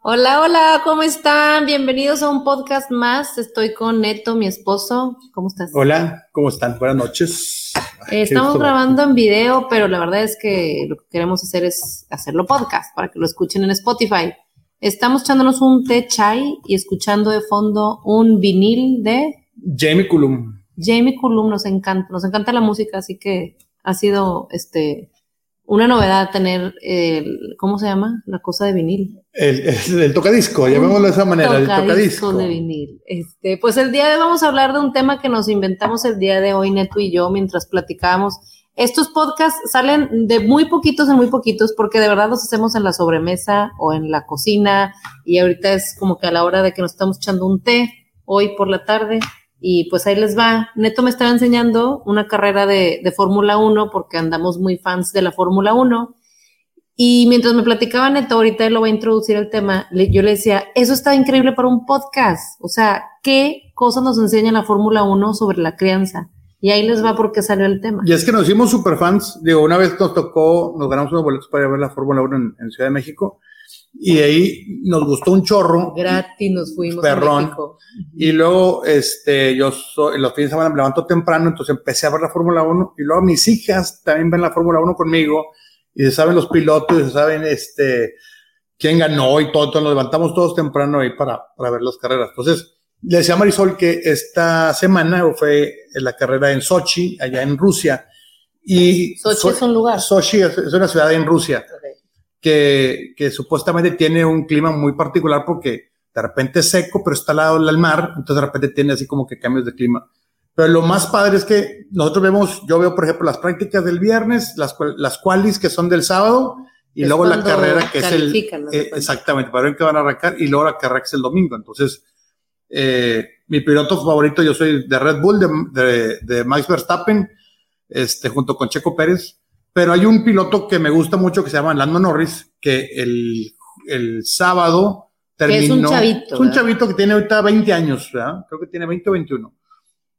Hola, hola, ¿cómo están? Bienvenidos a un podcast más. Estoy con Neto, mi esposo. ¿Cómo estás? Hola, ¿cómo están? Buenas noches. Estamos grabando en video, pero la verdad es que lo que queremos hacer es hacerlo podcast para que lo escuchen en Spotify. Estamos echándonos un té chai y escuchando de fondo un vinil de Jamie Cullum. Jamie Cullum nos encanta, nos encanta la música, así que ha sido este una novedad tener el, ¿cómo se llama? La cosa de vinil. El, el, tocadisco, llamémoslo de esa manera, el tocadisco. de vinil. Este, pues el día de hoy vamos a hablar de un tema que nos inventamos el día de hoy, Neto y yo, mientras platicábamos. Estos podcasts salen de muy poquitos en muy poquitos porque de verdad los hacemos en la sobremesa o en la cocina y ahorita es como que a la hora de que nos estamos echando un té hoy por la tarde y pues ahí les va. Neto me estaba enseñando una carrera de, de Fórmula 1 porque andamos muy fans de la Fórmula 1. Y mientras me platicaba Neto, ahorita lo va a introducir el tema, yo le decía, eso está increíble para un podcast. O sea, ¿qué cosas nos enseña la Fórmula 1 sobre la crianza? Y ahí les va porque salió el tema. Y es que nos hicimos super fans. Digo, una vez nos tocó, nos ganamos unos boletos para ir a ver la Fórmula 1 en, en Ciudad de México y ahí nos gustó un chorro. Gratis nos fuimos perrón. Y luego, este, yo soy, los fines de semana me levanto temprano, entonces empecé a ver la Fórmula 1 y luego mis hijas también ven la Fórmula 1 conmigo y se saben los pilotos y se saben, este, quién ganó y todo, entonces nos levantamos todos temprano ahí para, para ver las carreras. Entonces, le decía a Marisol que esta semana fue la carrera en Sochi, allá en Rusia. Y Sochi es un lugar. Sochi es, una ciudad en Rusia que, que supuestamente tiene un clima muy particular porque de repente es seco, pero está al lado del mar, entonces de repente tiene así como que cambios de clima. Pero lo más padre es que nosotros vemos, yo veo por ejemplo las prácticas del viernes, las, las qualis que son del sábado, y luego la carrera que es el... Eh, exactamente, para ver qué van a arrancar, y luego la carrera que es el domingo. Entonces, eh, mi piloto favorito, yo soy de Red Bull, de, de, de Max Verstappen, este, junto con Checo Pérez. Pero hay un piloto que me gusta mucho que se llama Lando Norris, que el, el sábado terminó. Es un chavito. Es un chavito que tiene ahorita 20 años, ¿verdad? Creo que tiene 20 o 21.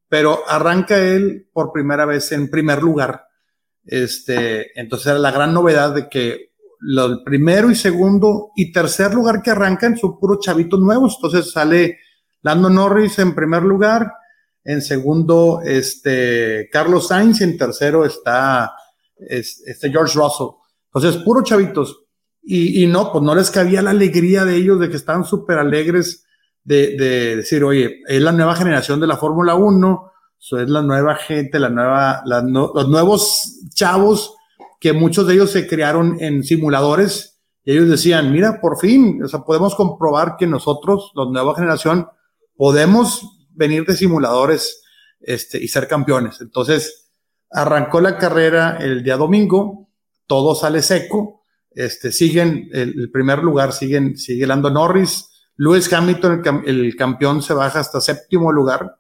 Pero arranca él por primera vez en primer lugar. Este, entonces era la gran novedad de que el primero y segundo y tercer lugar que arrancan son puros chavitos nuevos. Entonces sale Lando Norris en primer lugar, en segundo, este, Carlos Sainz, y en tercero está es, este George Russell. Entonces, puro chavitos. Y, y, no, pues no les cabía la alegría de ellos, de que estaban súper alegres de, de, decir, oye, es la nueva generación de la Fórmula 1, es la nueva gente, la nueva, los nuevos chavos, que muchos de ellos se crearon en simuladores, y ellos decían, mira, por fin, o sea, podemos comprobar que nosotros, la nueva generación, podemos venir de simuladores este, y ser campeones. Entonces, Arrancó la carrera el día domingo, todo sale seco, este, siguen el, primer lugar, siguen, sigue Lando Norris, Lewis Hamilton, el, campeón, se baja hasta séptimo lugar.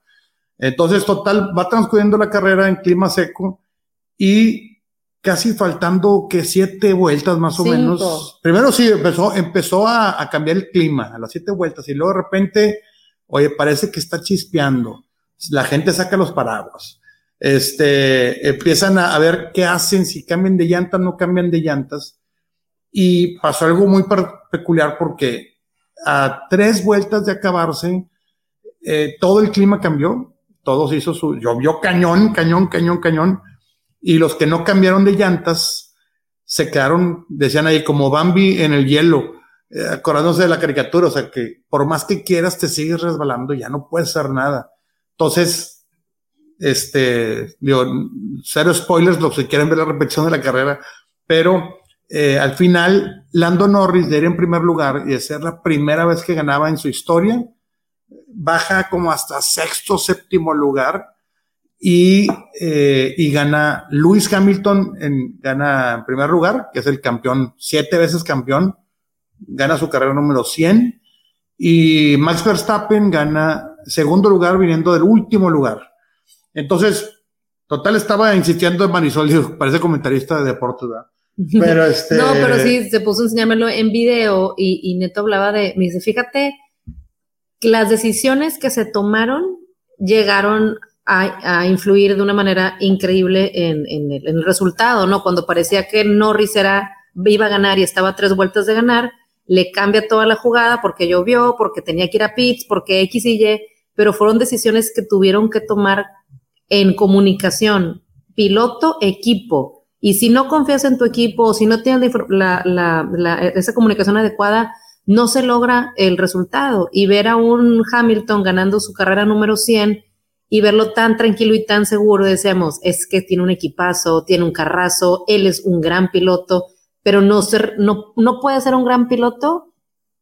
Entonces, total, va transcurriendo la carrera en clima seco y casi faltando que siete vueltas más o menos. Primero sí, empezó, empezó a, a, cambiar el clima a las siete vueltas y luego de repente, oye, parece que está chispeando. La gente saca los paraguas este, empiezan a, ver qué hacen, si cambian de llantas, no cambian de llantas. Y pasó algo muy peculiar porque a tres vueltas de acabarse, eh, todo el clima cambió, todo se hizo su, llovió cañón, cañón, cañón, cañón, y los que no cambiaron de llantas se quedaron, decían ahí, como Bambi en el hielo, eh, acordándose de la caricatura, o sea que por más que quieras te sigues resbalando, ya no puedes hacer nada. Entonces, este, digo, cero spoilers, los que quieren ver la repetición de la carrera, pero eh, al final, Lando Norris de ir en primer lugar y de ser la primera vez que ganaba en su historia, baja como hasta sexto, séptimo lugar y, eh, y gana Lewis Hamilton, en, gana en primer lugar, que es el campeón, siete veces campeón, gana su carrera número 100 y Max Verstappen gana segundo lugar viniendo del último lugar. Entonces, total estaba insistiendo en Marisol, parece comentarista de deportes, ¿verdad? Pero este... no, pero sí, se puso a enseñármelo en video y, Neto hablaba de, me dice, fíjate, las decisiones que se tomaron llegaron a, influir de una manera increíble en, el, en, el, resultado, ¿no? Cuando parecía que Norris era, iba a ganar y estaba a tres vueltas de ganar, le cambia toda la jugada porque llovió, porque tenía que ir a pits, porque X y Y, pero fueron decisiones que tuvieron que tomar en comunicación, piloto, equipo. Y si no confías en tu equipo o si no tienes esa comunicación adecuada, no se logra el resultado. Y ver a un Hamilton ganando su carrera número 100 y verlo tan tranquilo y tan seguro, decíamos, es que tiene un equipazo, tiene un carrazo, él es un gran piloto, pero no, ser, no, no puede ser un gran piloto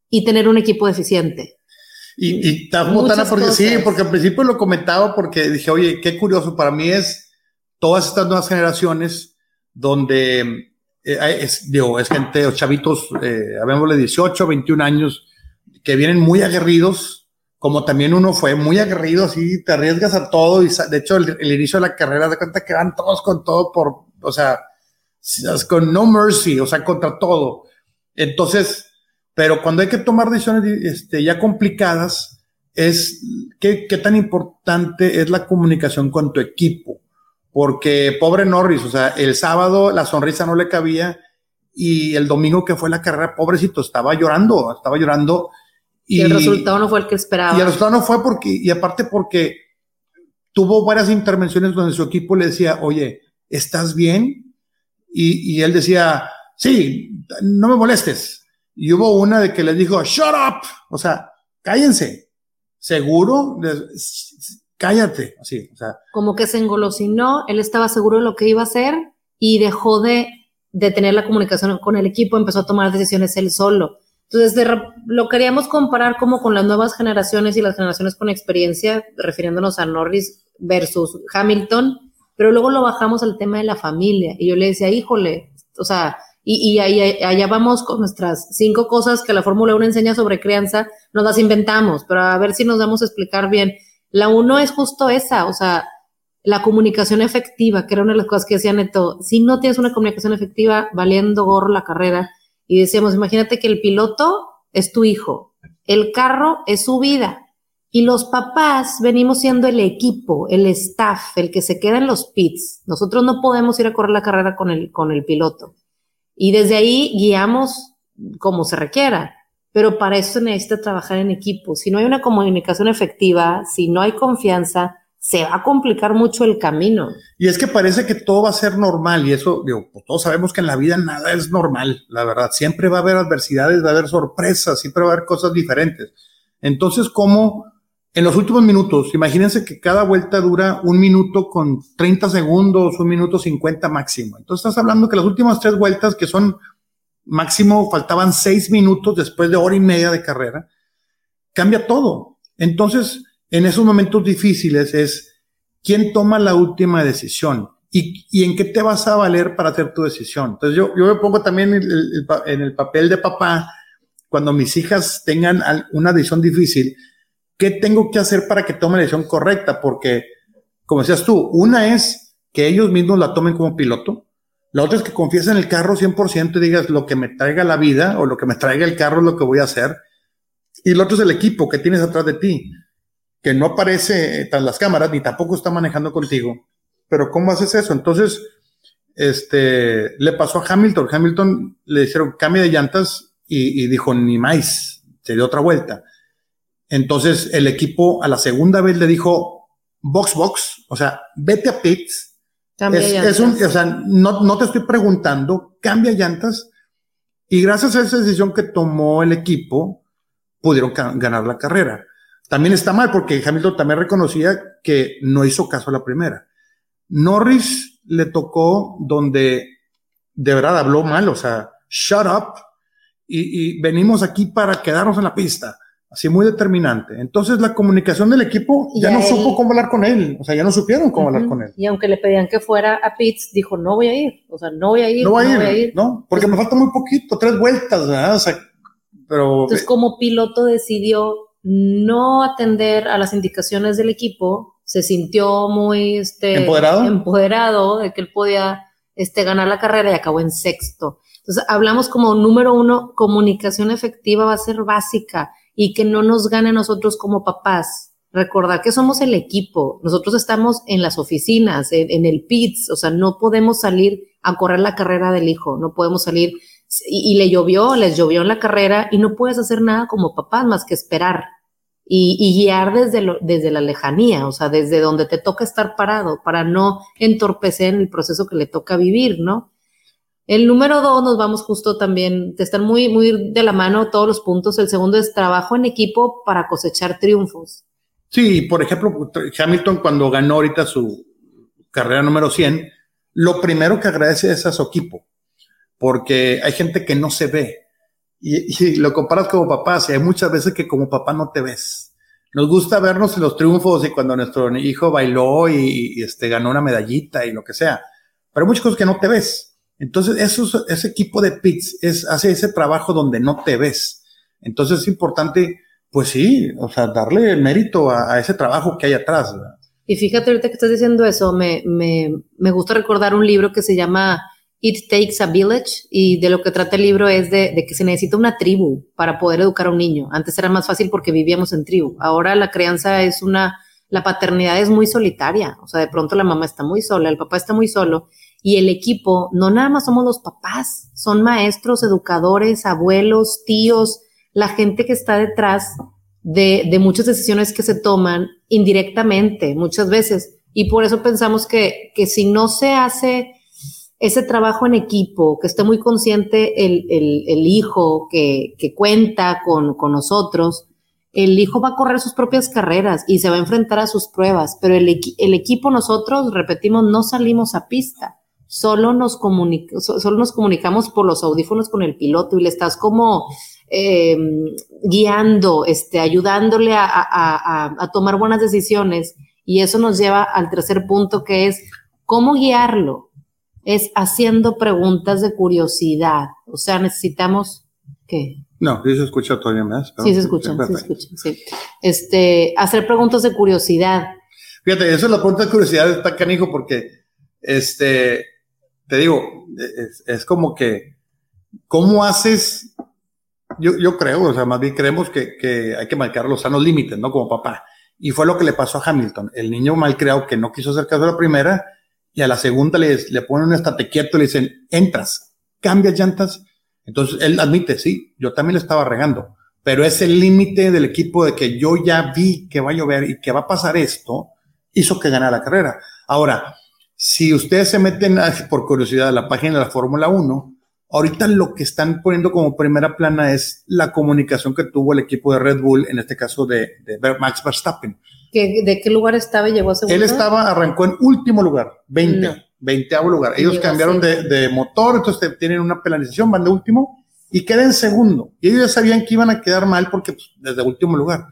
y tener un equipo eficiente. Y, y tan porque sí, porque al principio lo comentaba porque dije, oye, qué curioso, para mí es todas estas nuevas generaciones donde eh, es, digo, es gente, o chavitos, eh, habémosle 18, 21 años, que vienen muy aguerridos, como también uno fue muy aguerrido, así te arriesgas a todo y de hecho el, inicio de la carrera de cuenta que van todos con todo por, o sea, con no mercy, o sea, contra todo. Entonces, pero cuando hay que tomar decisiones este, ya complicadas, es qué, qué tan importante es la comunicación con tu equipo. Porque pobre Norris, o sea, el sábado la sonrisa no le cabía y el domingo que fue la carrera, pobrecito, estaba llorando, estaba llorando y, el resultado no fue el que esperaba. Y el resultado no fue porque, y aparte porque tuvo varias intervenciones donde su equipo le decía, oye, ¿estás bien? Y, y él decía, sí, no me molestes. Y hubo una de que le dijo, shut up, o sea, cállense, seguro, cállate, así, o sea. Como que se engolosinó, él estaba seguro de lo que iba a hacer y dejó de, de tener la comunicación con el equipo, empezó a tomar decisiones él solo. Entonces, lo queríamos comparar como con las nuevas generaciones y las generaciones con experiencia, refiriéndonos a Norris versus Hamilton, pero luego lo bajamos al tema de la familia. Y yo le decía, híjole, o sea, y, y allá vamos con nuestras cinco cosas que la Fórmula 1 enseña sobre crianza, nos las inventamos, pero a ver si nos vamos a explicar bien. La uno es justo esa, o sea, la comunicación efectiva, que era una de las cosas que decía Neto. Si no tienes una comunicación efectiva, valiendo gorro la carrera, y decíamos, imagínate que el piloto es tu hijo, el carro es su vida y los papás venimos siendo el equipo, el staff, el que se queda en los pits. Nosotros no podemos ir a correr la carrera con el, con el piloto. Y desde ahí guiamos como se requiera. Pero para eso necesita trabajar en equipo. Si no hay una comunicación efectiva, si no hay confianza, se va a complicar mucho el camino. Y es que parece que todo va a ser normal y eso, digo, pues todos sabemos que en la vida nada es normal, la verdad. Siempre va a haber adversidades, va a haber sorpresas, siempre va a haber cosas diferentes. Entonces, ¿cómo en los últimos minutos, imagínense que cada vuelta dura un minuto con 30 segundos, un minuto 50 máximo. Entonces estás hablando que las últimas tres vueltas, que son máximo, faltaban seis minutos después de hora y media de carrera, cambia todo. Entonces, en esos momentos difíciles es quién toma la última decisión y, y, en qué te vas a valer para hacer tu decisión. Entonces yo, yo me pongo también en el papel de papá cuando mis hijas tengan una decisión difícil, ¿qué tengo que hacer para que tomen la decisión correcta? Porque, como decías tú, una es que ellos mismos la tomen como piloto, la otra es que confíes en el carro 100% y digas lo que me traiga la vida o lo que me traiga el carro es lo que voy a hacer. Y lo otro es el equipo que tienes atrás de ti que no aparece tras las cámaras ni tampoco está manejando contigo. Pero ¿cómo haces eso? Entonces, este, le pasó a Hamilton. Hamilton le dijeron cambio de llantas y, dijo ni más, se dio otra vuelta. Entonces el equipo a la segunda vez le dijo box box, o sea, vete a pits. Es, un, o sea, no, no te estoy preguntando, cambia llantas. Y gracias a esa decisión que tomó el equipo, pudieron ganar la carrera. También está mal porque Hamilton también reconocía que no hizo caso a la primera. Norris le tocó donde de verdad habló mal, o sea, shut up y, venimos aquí para quedarnos en la pista. Así muy determinante. Entonces la comunicación del equipo ya no supo cómo hablar con él, o sea, ya no supieron cómo hablar con él. Y aunque le pedían que fuera a pits, dijo, no voy a ir, o sea, no voy a ir. No voy, a, ir, no, porque me falta muy poquito, tres vueltas, ¿verdad? O sea, pero... Entonces como piloto decidió no atender a las indicaciones del equipo, se sintió muy este, ¿Empoderado? de que él podía este, ganar la carrera y acabó en sexto. Entonces, hablamos como número uno, comunicación efectiva va a ser básica y que no nos gane a nosotros como papás. Recordar que somos el equipo, nosotros estamos en las oficinas, en, el PITS, o sea, no podemos salir a correr la carrera del hijo, no podemos salir y, le llovió, les llovió en la carrera y no puedes hacer nada como papás más que esperar y, guiar desde, lo, desde la lejanía, o sea, desde donde te toca estar parado para no entorpecer el proceso que le toca vivir, ¿no? El número dos, nos vamos justo también, te están muy, muy de la mano todos los puntos. El segundo es trabajo en equipo para cosechar triunfos. Sí, por ejemplo, Hamilton cuando ganó ahorita su carrera número 100, lo primero que agradece es a su equipo, porque hay gente que no se ve. Y, lo comparas como papá, y hay muchas veces que como papá no te ves. Nos gusta vernos en los triunfos y cuando nuestro hijo bailó y, este, ganó una medallita y lo que sea. Pero hay muchas cosas que no te ves. Entonces, ese equipo de pits es, hace ese trabajo donde no te ves. Entonces es importante, pues sí, o sea, darle mérito a, ese trabajo que hay atrás. Y fíjate ahorita que estás diciendo eso, me, me, me gusta recordar un libro que se llama It Takes a Village y de lo que trata el libro es de, de, que se necesita una tribu para poder educar a un niño. Antes era más fácil porque vivíamos en tribu. Ahora la crianza es una, la paternidad es muy solitaria. O sea, de pronto la mamá está muy sola, el papá está muy solo y el equipo, no nada más somos los papás, son maestros, educadores, abuelos, tíos, la gente que está detrás de, muchas decisiones que se toman indirectamente muchas veces. Y por eso pensamos que, que si no se hace ese trabajo en equipo, que esté muy consciente el, el, hijo que, cuenta con, con, nosotros, el hijo va a correr sus propias carreras y se va a enfrentar a sus pruebas, pero el equipo nosotros, repetimos, no salimos a pista, solo nos, solo nos comunicamos por los audífonos con el piloto y le estás como eh, guiando, este, ayudándole a, a, a tomar buenas decisiones. Y eso nos lleva al tercer punto que es cómo guiarlo es haciendo preguntas de curiosidad. O sea, necesitamos ¿qué? No, sí se escucha todavía más. Sí se escucha, sí se escucha, sí. Este, hacer preguntas de curiosidad. Fíjate, eso es la pregunta de curiosidad está canijo porque, este, te digo, es, como que, ¿cómo haces? Yo, yo creo, o sea, más bien creemos que, que hay que marcar los sanos límites, ¿no? Como papá. Y fue lo que le pasó a Hamilton. El niño mal creado que no quiso hacer caso a la primera, y a la segunda le, le ponen un estate quieto, le dicen, entras, cambias llantas. Entonces él admite, sí, yo también le estaba regando, pero es el límite del equipo de que yo ya vi que va a llover y que va a pasar esto, hizo que ganara la carrera. Ahora, si ustedes se meten por curiosidad a la página de la Fórmula 1, ahorita lo que están poniendo como primera plana es la comunicación que tuvo el equipo de Red Bull, en este caso de, de Max Verstappen. ¿De qué lugar estaba y llegó a segundo? Él estaba, arrancó en último lugar, 20, 20 lugar. Ellos cambiaron de, motor, entonces tienen una penalización, van de último y quedan en segundo. Y ellos ya sabían que iban a quedar mal porque pues, desde último lugar.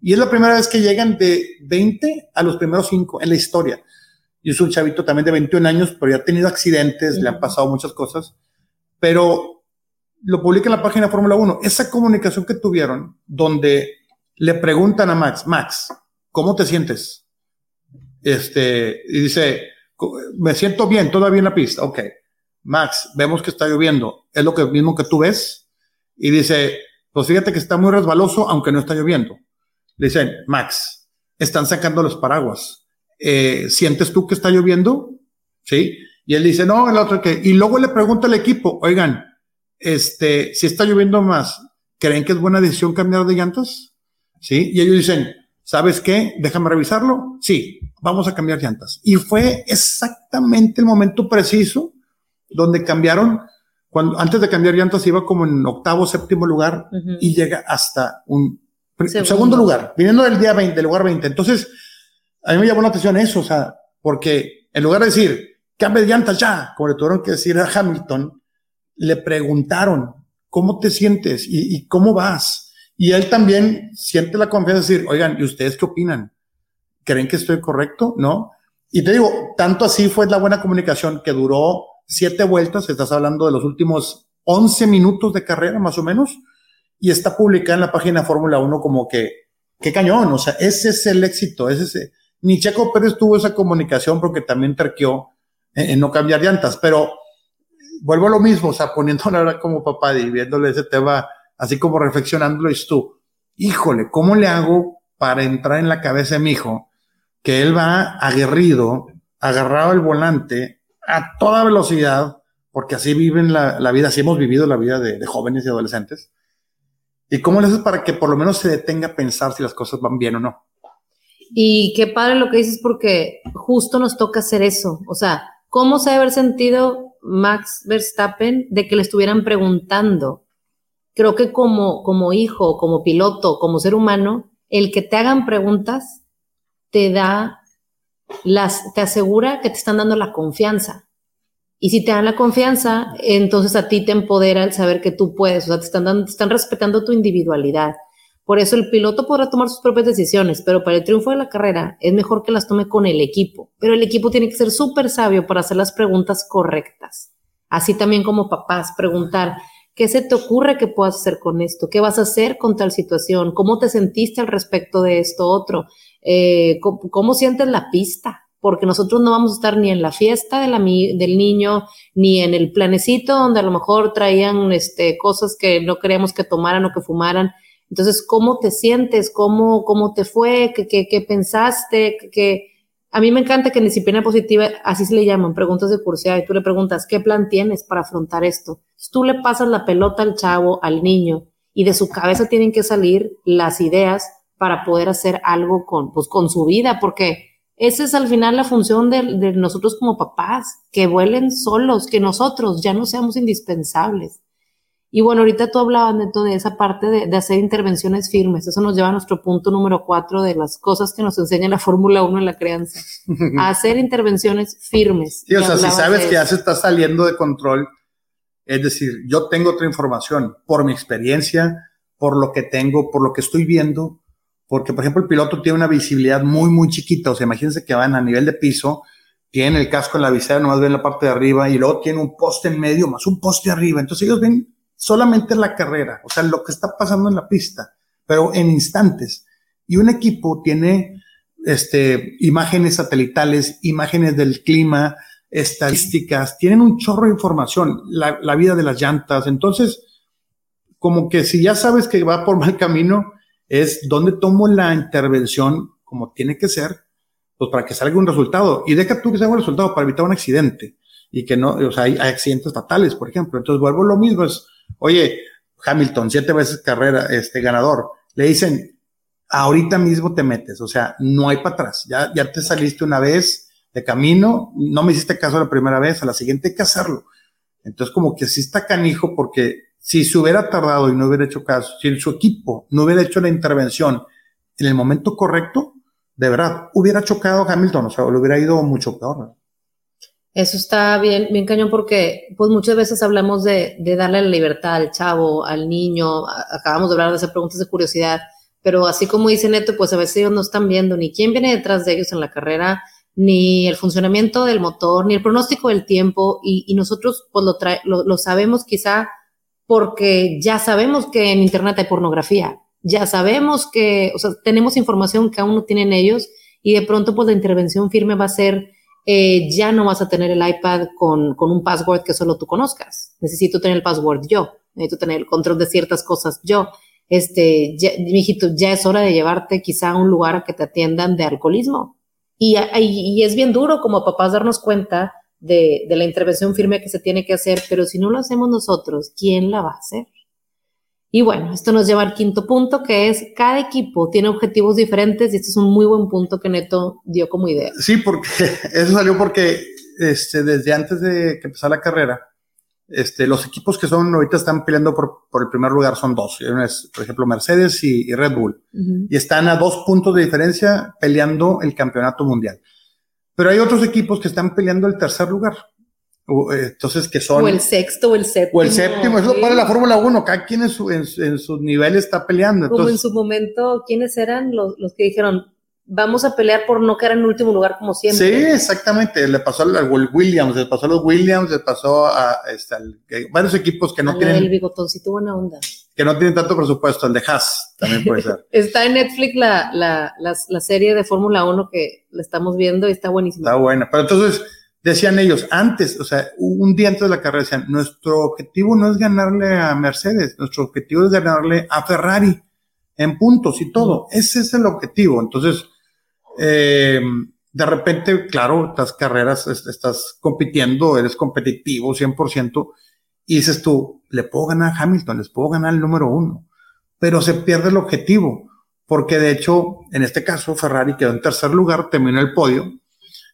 Y es la primera vez que llegan de 20 a los primeros 5 en la historia. Y es un chavito también de 21 años, pero ya ha tenido accidentes, le han pasado muchas cosas. Pero lo publica en la página Fórmula 1. Esa comunicación que tuvieron, donde le preguntan a Max, Max, ¿cómo te sientes? Este, y dice, me siento bien, todavía en la pista. Ok. Max, vemos que está lloviendo. ¿Es lo que, mismo que tú ves? Y dice, pues fíjate que está muy resbaloso, aunque no está lloviendo. Le dicen, Max, están sacando los paraguas. Eh, ¿Sientes tú que está lloviendo? Sí. Y él dice, no, el otro que. Y luego le pregunta al equipo, oigan, este, si está lloviendo más, ¿creen que es buena decisión cambiar de llantas? Sí. Y ellos dicen, ¿sabes qué? Déjame revisarlo. Sí, vamos a cambiar llantas. Y fue exactamente el momento preciso donde cambiaron. Cuando, antes de cambiar llantas iba como en octavo, séptimo lugar y llega hasta un segundo. lugar, viniendo del día 20, del lugar 20. Entonces, a mí me llamó la atención eso, o sea, porque en lugar de decir, cambia de ya, como le tuvieron que decir a Hamilton, le preguntaron, ¿cómo te sientes y, y cómo vas? Y él también siente la confianza de decir, oigan, ¿y ustedes qué opinan? ¿Creen que estoy correcto? ¿No? Y te digo, tanto así fue la buena comunicación que duró siete vueltas, estás hablando de los últimos 11 minutos de carrera más o menos, y está publicada en la página Fórmula 1 como que, qué cañón, o sea, ese es el éxito, ese es, ni Checo Pérez tuvo esa comunicación porque también terqueó en, no cambiar llantas, pero vuelvo a lo mismo, o sea, poniéndole ahora como papá y viéndole ese tema así como reflexionándolo, y tú, híjole, ¿cómo le hago para entrar en la cabeza de mi hijo que él va aguerrido, agarrado al volante, a toda velocidad, porque así viven la, vida, así hemos vivido la vida de, de, jóvenes y adolescentes. ¿Y cómo le haces para que por lo menos se detenga a pensar si las cosas van bien o no? Y qué padre lo que dices porque justo nos toca hacer eso. O sea, ¿cómo se debe haber sentido Max Verstappen de que le estuvieran preguntando? Creo que como, como hijo, como piloto, como ser humano, el que te hagan preguntas te da las, te asegura que te están dando la confianza. Y si te dan la confianza, entonces a ti te empodera el saber que tú puedes, o sea, te están, dando, te están respetando tu individualidad. Por eso el piloto podrá tomar sus propias decisiones, pero para el triunfo de la carrera es mejor que las tome con el equipo. Pero el equipo tiene que ser súper sabio para hacer las preguntas correctas. Así también como papás, preguntar, ¿qué se te ocurre que puedas hacer con esto? ¿Qué vas a hacer con tal situación? ¿Cómo te sentiste al respecto de esto otro? Eh, ¿cómo, ¿cómo, sientes la pista? Porque nosotros no vamos a estar ni en la fiesta del niño, ni en el planecito donde a lo mejor traían este, cosas que no queríamos que tomaran o que fumaran. Entonces, ¿cómo te sientes? ¿Cómo, cómo te fue? ¿Qué, qué, qué pensaste? ¿Qué, a mí me encanta que en disciplina positiva, así se le llaman, preguntas de curiosidad, y tú le preguntas, ¿qué plan tienes para afrontar esto? tú le pasas la pelota al chavo, al niño, y de su cabeza tienen que salir las ideas para poder hacer algo con, pues, con su vida, porque esa es al final la función de, de nosotros como papás, que vuelen solos, que nosotros ya no seamos indispensables. Y bueno, ahorita tú hablabas, Neto, de esa parte de, de, hacer intervenciones firmes. Eso nos lleva a nuestro punto número cuatro de las cosas que nos enseña la Fórmula 1 en la crianza. a hacer intervenciones firmes. Sí, o sea, si sabes que ya se está saliendo de control, es decir, yo tengo otra información por mi experiencia, por lo que tengo, por lo que estoy viendo, porque, por ejemplo, el piloto tiene una visibilidad muy, muy chiquita. O sea, imagínense que van a nivel de piso, tienen el casco en la visera, nomás ven la parte de arriba, y luego tiene un poste en medio, más un poste arriba. Entonces ellos ven solamente la carrera, o sea, lo que está pasando en la pista, pero en instantes. Y un equipo tiene este, imágenes satelitales, imágenes del clima, estadísticas, tienen un chorro de información, la, vida de las llantas. Entonces, como que si ya sabes que va por mal camino, es donde tomo la intervención como tiene que ser, pues para que salga un resultado. Y deja tú que salga un resultado para evitar un accidente y que no, o sea, hay, accidentes fatales, por ejemplo. Entonces vuelvo lo mismo, es, oye, Hamilton, siete veces carrera, este ganador, le dicen, ahorita mismo te metes, o sea, no hay para atrás, ya, ya te saliste una vez de camino, no me hiciste caso la primera vez, a la siguiente hay que hacerlo. Entonces, como que sí está canijo, porque si se hubiera tardado y no hubiera hecho caso, si su equipo no hubiera hecho la intervención en el momento correcto, de verdad, hubiera chocado Hamilton, o sea, le hubiera ido mucho peor. Eso está bien, bien cañón porque pues muchas veces hablamos de, de, darle la libertad al chavo, al niño, acabamos de hablar de hacer preguntas de curiosidad, pero así como dice Neto, pues a veces ellos no están viendo ni quién viene detrás de ellos en la carrera, ni el funcionamiento del motor, ni el pronóstico del tiempo, y, y nosotros pues lo, trae, lo, lo sabemos quizá porque ya sabemos que en Internet hay pornografía, ya sabemos que, o sea, tenemos información que aún no tienen ellos, y de pronto pues la intervención firme va a ser eh, ya no vas a tener el iPad con, con, un password que solo tú conozcas. Necesito tener el password yo, necesito tener el control de ciertas cosas yo. Este, ya, mijito, ya es hora de llevarte quizá a un lugar a que te atiendan de alcoholismo. Y, y, y es bien duro como papás darnos cuenta de, de la intervención firme que se tiene que hacer, pero si no lo hacemos nosotros, ¿quién la va a hacer? Y bueno, esto nos lleva al quinto punto, que es cada equipo tiene objetivos diferentes y este es un muy buen punto que Neto dio como idea. Sí, porque eso salió porque este, desde antes de que empezara la carrera, este, los equipos que son ahorita están peleando por, por el primer lugar son dos, es, por ejemplo Mercedes y, y Red Bull, uh -huh. y están a dos puntos de diferencia peleando el campeonato mundial. Pero hay otros equipos que están peleando el tercer lugar. Entonces, que son. O el sexto o el séptimo. O el séptimo, eso para la Fórmula 1. Cada quien en su, en, en su nivel está peleando. Entonces, como en su momento, ¿quiénes eran los, los que dijeron, vamos a pelear por no quedar en último lugar como siempre? Sí, exactamente. Le pasó al Williams, le pasó a los Williams, le pasó a, este, al, varios equipos que no a tienen. El bigotoncito buena onda. Que no tienen tanto presupuesto, el de Haas también puede ser. está en Netflix la, la, la, la serie de Fórmula 1 que la estamos viendo y está buenísima. Está buena. Pero entonces decían ellos antes, o sea, un día antes de la carrera decían, nuestro objetivo no es ganarle a Mercedes, nuestro objetivo es ganarle a Ferrari en puntos y todo. Ese es el objetivo. Entonces, eh, de repente, claro, estas carreras, estás compitiendo, eres competitivo 100%, y dices tú, le puedo ganar a Hamilton, les puedo ganar el número uno, pero se pierde el objetivo, porque de hecho, en este caso, Ferrari quedó en tercer lugar, terminó el podio,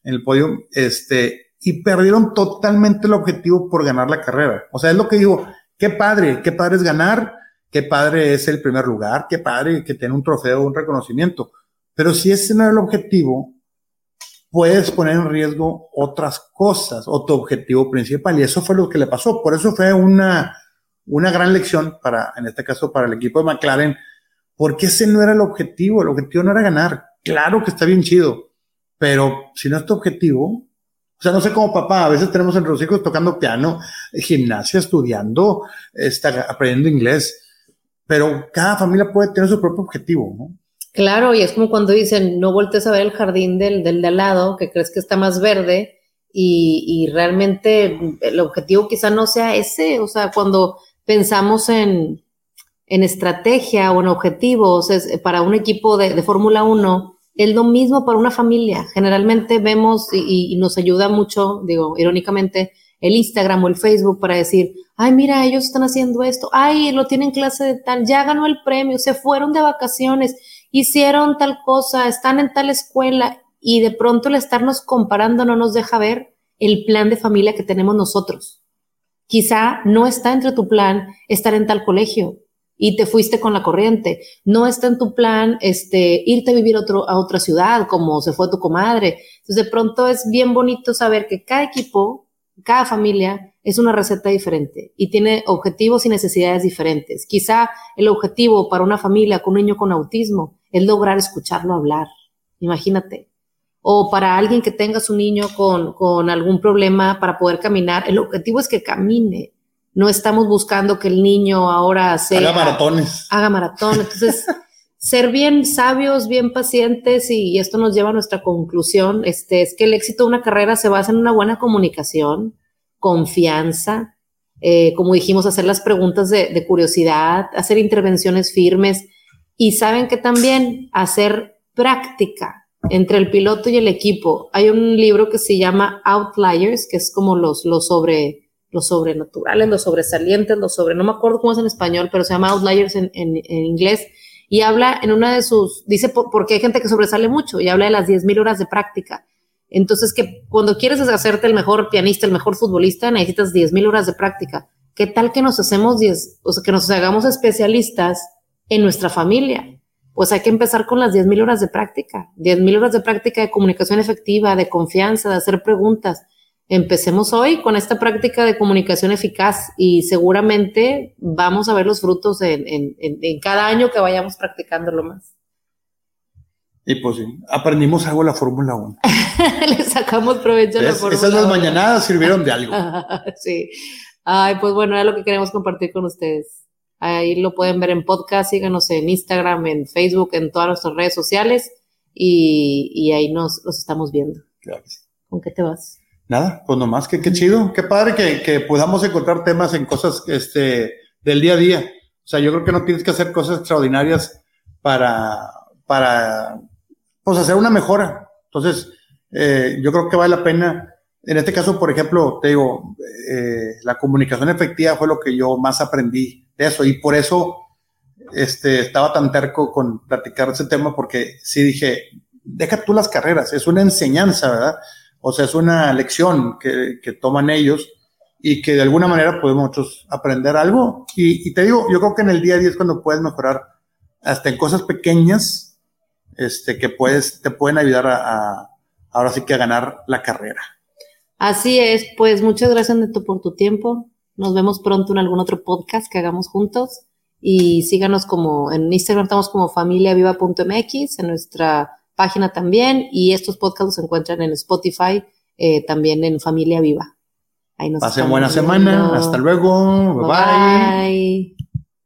en el podio, este, y perdieron totalmente el objetivo por ganar la carrera. O sea, es lo que digo, qué padre, qué padre es ganar, qué padre es el primer lugar, qué padre que tiene un trofeo, un reconocimiento. Pero si ese no es el objetivo, puedes poner en riesgo otras cosas o tu objetivo principal. Y eso fue lo que le pasó. Por eso fue una, una gran lección para, en este caso, para el equipo de McLaren, porque ese no era el objetivo. El objetivo no era ganar. Claro que está bien chido, pero si no es tu objetivo, sea, no sé cómo papá, a veces tenemos a nuestros tocando piano, gimnasia, estudiando, está aprendiendo inglés, pero cada familia puede tener su propio objetivo, ¿no? Claro, y es como cuando dicen, no voltees a ver el jardín del, del de al lado, que crees que está más verde, y, y realmente el objetivo quizá no sea ese, o sea, cuando pensamos en, en estrategia o en objetivos es, para un equipo de, de Fórmula 1, es lo mismo para una familia. Generalmente vemos y, nos ayuda mucho, digo, irónicamente, el Instagram o el Facebook para decir, ay, mira, ellos están haciendo esto, ay, lo tienen clase de tal, ya ganó el premio, se fueron de vacaciones, hicieron tal cosa, están en tal escuela y de pronto el estarnos comparando no nos deja ver el plan de familia que tenemos nosotros. Quizá no está entre tu plan estar en tal colegio, y te fuiste con la corriente. No está en tu plan este, irte a vivir otro, a otra ciudad como se fue tu comadre. Entonces de pronto es bien bonito saber que cada equipo, cada familia es una receta diferente y tiene objetivos y necesidades diferentes. Quizá el objetivo para una familia con un niño con autismo es lograr escucharlo hablar. Imagínate. O para alguien que tenga su niño con, con algún problema para poder caminar, el objetivo es que camine no estamos buscando que el niño ahora se haga maratones. Haga maratón. Entonces, ser bien sabios, bien pacientes, y esto nos lleva a nuestra conclusión, este, es que el éxito de una carrera se basa en una buena comunicación, confianza, eh, como dijimos, hacer las preguntas de, de curiosidad, hacer intervenciones firmes, y saben que también hacer práctica entre el piloto y el equipo. Hay un libro que se llama Outliers, que es como los, los sobre los sobrenaturales, los sobresalientes, los sobre, no me acuerdo cómo es en español, pero se llama Outliers en, en, inglés, y habla en una de sus, dice porque hay gente que sobresale mucho, y habla de las 10.000 horas de práctica. Entonces, que cuando quieres hacerte el mejor pianista, el mejor futbolista, necesitas 10.000 horas de práctica. ¿Qué tal que nos hacemos 10, o que nos hagamos especialistas en nuestra familia? Pues hay que empezar con las 10.000 horas de práctica, 10.000 horas de práctica de comunicación efectiva, de confianza, de hacer preguntas, empecemos hoy con esta práctica de comunicación eficaz y seguramente vamos a ver los frutos en, cada año que vayamos practicándolo más. Y pues sí, aprendimos algo de la Fórmula 1. Le sacamos provecho a la Fórmula Esas las mañanadas sirvieron de algo. sí. Ay, pues bueno, era lo que queremos compartir con ustedes. Ahí lo pueden ver en podcast, síganos en Instagram, en Facebook, en todas nuestras redes sociales y, ahí nos los estamos viendo. Gracias. ¿Con qué te vas? Nada, pues nomás que qué chido, qué padre que, podamos encontrar temas en cosas este, del día a día. O sea, yo creo que no tienes que hacer cosas extraordinarias para, para, pues hacer una mejora. Entonces, eh, yo creo que vale la pena. En este caso, por ejemplo, te digo, eh, la comunicación efectiva fue lo que yo más aprendí de eso y por eso este, estaba tan terco con platicar ese tema porque sí dije, deja tú las carreras, es una enseñanza, ¿verdad? O sea, es una lección que, toman ellos y que de alguna manera podemos nosotros aprender algo. Y, te digo, yo creo que en el día a día es cuando puedes mejorar hasta en cosas pequeñas este, que puedes, te pueden ayudar a, ahora sí que a ganar la carrera. Así es, pues muchas gracias Neto por tu tiempo. Nos vemos pronto en algún otro podcast que hagamos juntos y síganos como en Instagram estamos como familiaviva.mx, en nuestra página también y estos podcasts se encuentran en Spotify, eh, también en Familia Viva. Ahí nos Pasen buena semana. Hasta luego. bye. bye.